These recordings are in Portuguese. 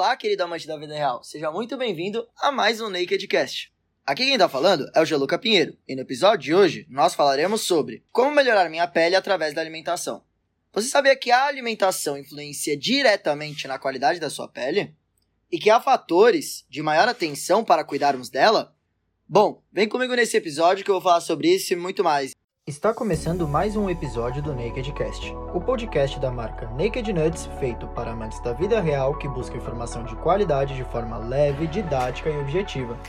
Olá, querido amante da vida real. Seja muito bem-vindo a mais um Nakedcast. Aqui quem tá falando é o Geluca Pinheiro, e no episódio de hoje nós falaremos sobre como melhorar minha pele através da alimentação. Você sabia que a alimentação influencia diretamente na qualidade da sua pele? E que há fatores de maior atenção para cuidarmos dela? Bom, vem comigo nesse episódio que eu vou falar sobre isso e muito mais. Está começando mais um episódio do Nakedcast, o podcast da marca Naked Nuts, feito para amantes da vida real que buscam informação de qualidade de forma leve, didática e objetiva.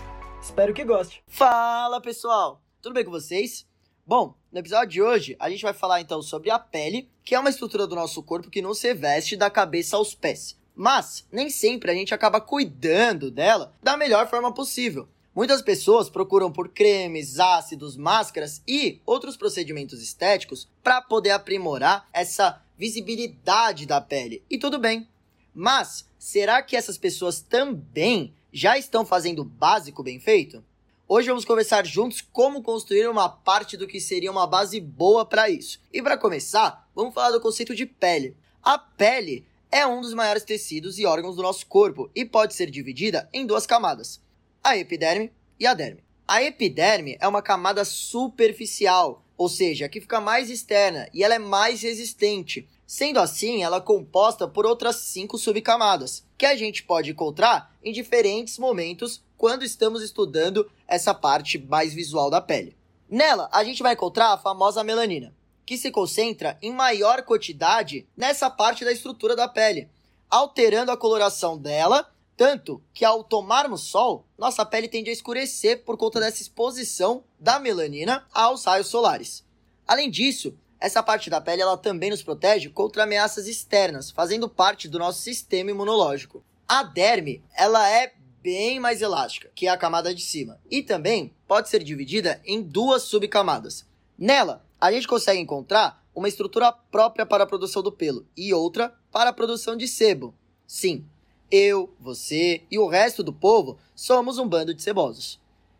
Espero que goste. Fala pessoal, tudo bem com vocês? Bom, no episódio de hoje a gente vai falar então sobre a pele, que é uma estrutura do nosso corpo que não se reveste da cabeça aos pés. Mas nem sempre a gente acaba cuidando dela da melhor forma possível. Muitas pessoas procuram por cremes, ácidos, máscaras e outros procedimentos estéticos para poder aprimorar essa visibilidade da pele. E tudo bem. Mas será que essas pessoas também já estão fazendo o básico bem feito? Hoje vamos conversar juntos como construir uma parte do que seria uma base boa para isso. E para começar, vamos falar do conceito de pele. A pele é um dos maiores tecidos e órgãos do nosso corpo e pode ser dividida em duas camadas a epiderme e a derme. A epiderme é uma camada superficial, ou seja, que fica mais externa e ela é mais resistente. Sendo assim, ela é composta por outras cinco subcamadas, que a gente pode encontrar em diferentes momentos quando estamos estudando essa parte mais visual da pele. Nela, a gente vai encontrar a famosa melanina, que se concentra em maior quantidade nessa parte da estrutura da pele, alterando a coloração dela tanto que ao tomarmos sol, nossa pele tende a escurecer por conta dessa exposição da melanina aos raios solares. Além disso, essa parte da pele ela também nos protege contra ameaças externas, fazendo parte do nosso sistema imunológico. A derme, ela é bem mais elástica que a camada de cima e também pode ser dividida em duas subcamadas. Nela, a gente consegue encontrar uma estrutura própria para a produção do pelo e outra para a produção de sebo. Sim, eu, você e o resto do povo somos um bando de cebosos.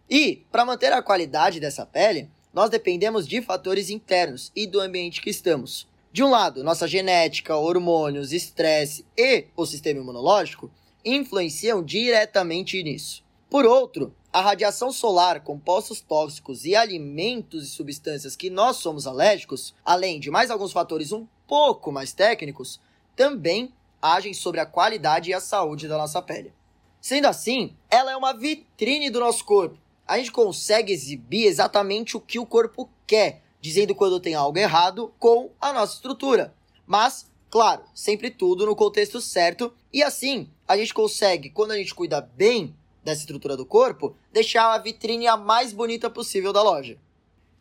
E, para manter a qualidade dessa pele, nós dependemos de fatores internos e do ambiente que estamos. De um lado, nossa genética, hormônios, estresse e o sistema imunológico influenciam diretamente nisso. Por outro, a radiação solar, compostos tóxicos e alimentos e substâncias que nós somos alérgicos, além de mais alguns fatores um pouco mais técnicos, também agem sobre a qualidade e a saúde da nossa pele. Sendo assim, ela é uma vitrine do nosso corpo. A gente consegue exibir exatamente o que o corpo quer, dizendo quando tem algo errado com a nossa estrutura. Mas, claro, sempre tudo no contexto certo, e assim a gente consegue, quando a gente cuida bem dessa estrutura do corpo, deixar a vitrine a mais bonita possível da loja.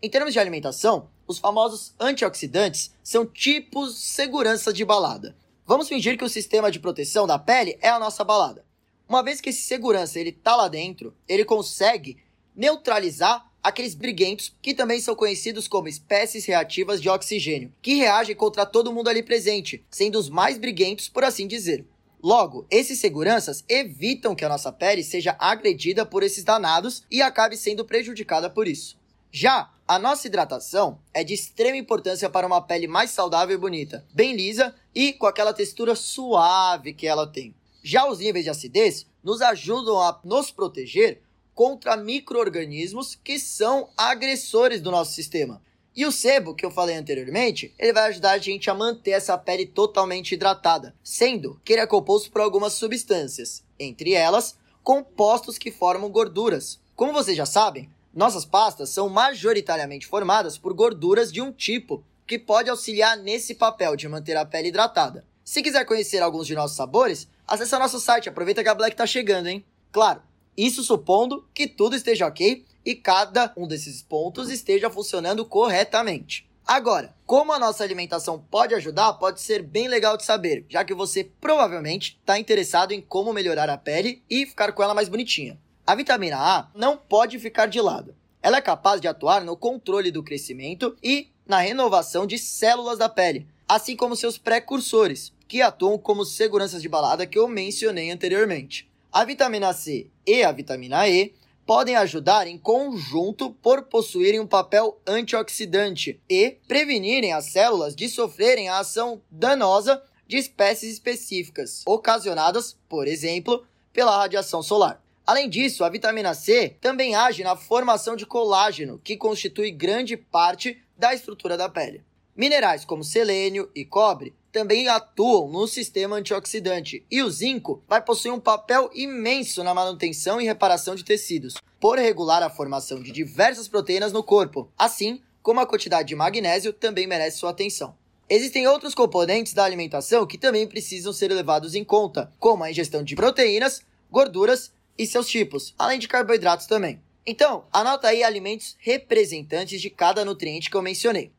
Em termos de alimentação, os famosos antioxidantes são tipos segurança de balada. Vamos fingir que o sistema de proteção da pele é a nossa balada. Uma vez que esse segurança ele tá lá dentro, ele consegue neutralizar aqueles briguentos que também são conhecidos como espécies reativas de oxigênio, que reagem contra todo mundo ali presente, sendo os mais briguentos, por assim dizer. Logo, esses seguranças evitam que a nossa pele seja agredida por esses danados e acabe sendo prejudicada por isso. Já a nossa hidratação é de extrema importância para uma pele mais saudável e bonita, bem lisa e com aquela textura suave que ela tem. Já os níveis de acidez nos ajudam a nos proteger contra micro-organismos que são agressores do nosso sistema. E o sebo, que eu falei anteriormente, ele vai ajudar a gente a manter essa pele totalmente hidratada, sendo que ele é composto por algumas substâncias, entre elas, compostos que formam gorduras. Como vocês já sabem, nossas pastas são majoritariamente formadas por gorduras de um tipo que pode auxiliar nesse papel de manter a pele hidratada. Se quiser conhecer alguns de nossos sabores, acesse nosso site, aproveita que a Black tá chegando, hein? Claro, isso supondo que tudo esteja ok e cada um desses pontos esteja funcionando corretamente. Agora, como a nossa alimentação pode ajudar, pode ser bem legal de saber, já que você provavelmente está interessado em como melhorar a pele e ficar com ela mais bonitinha. A vitamina A não pode ficar de lado. Ela é capaz de atuar no controle do crescimento e na renovação de células da pele, assim como seus precursores, que atuam como seguranças de balada que eu mencionei anteriormente. A vitamina C e a vitamina E podem ajudar em conjunto por possuírem um papel antioxidante e prevenirem as células de sofrerem a ação danosa de espécies específicas, ocasionadas, por exemplo, pela radiação solar. Além disso, a vitamina C também age na formação de colágeno, que constitui grande parte da estrutura da pele. Minerais como selênio e cobre também atuam no sistema antioxidante e o zinco vai possuir um papel imenso na manutenção e reparação de tecidos, por regular a formação de diversas proteínas no corpo, assim como a quantidade de magnésio também merece sua atenção. Existem outros componentes da alimentação que também precisam ser levados em conta, como a ingestão de proteínas, gorduras e seus tipos, além de carboidratos também. Então, anota aí alimentos representantes de cada nutriente que eu mencionei.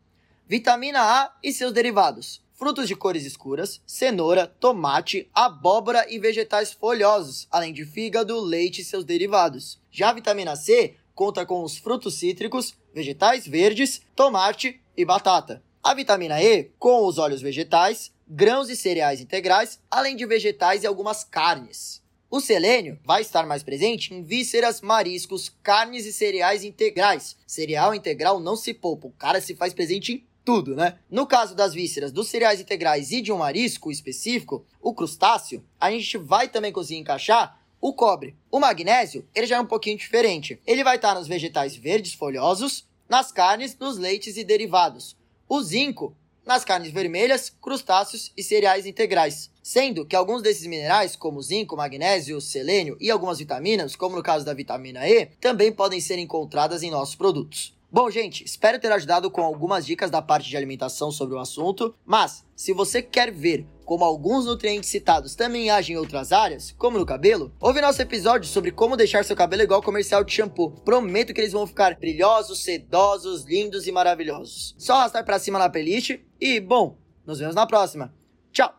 Vitamina A e seus derivados: frutos de cores escuras, cenoura, tomate, abóbora e vegetais folhosos, além de fígado, leite e seus derivados. Já a vitamina C conta com os frutos cítricos, vegetais verdes, tomate e batata. A vitamina E com os óleos vegetais, grãos e cereais integrais, além de vegetais e algumas carnes. O selênio vai estar mais presente em vísceras, mariscos, carnes e cereais integrais. Cereal integral não se poupa, o cara se faz presente em tudo, né? No caso das vísceras, dos cereais integrais e de um marisco específico, o crustáceo, a gente vai também conseguir encaixar o cobre. O magnésio, ele já é um pouquinho diferente. Ele vai estar nos vegetais verdes folhosos, nas carnes, nos leites e derivados. O zinco, nas carnes vermelhas, crustáceos e cereais integrais. Sendo que alguns desses minerais, como zinco, magnésio, selênio e algumas vitaminas, como no caso da vitamina E, também podem ser encontradas em nossos produtos. Bom, gente, espero ter ajudado com algumas dicas da parte de alimentação sobre o assunto, mas se você quer ver como alguns nutrientes citados também agem em outras áreas, como no cabelo, ouve nosso episódio sobre como deixar seu cabelo igual comercial de shampoo. Prometo que eles vão ficar brilhosos, sedosos, lindos e maravilhosos. Só arrastar para cima na playlist e, bom, nos vemos na próxima. Tchau!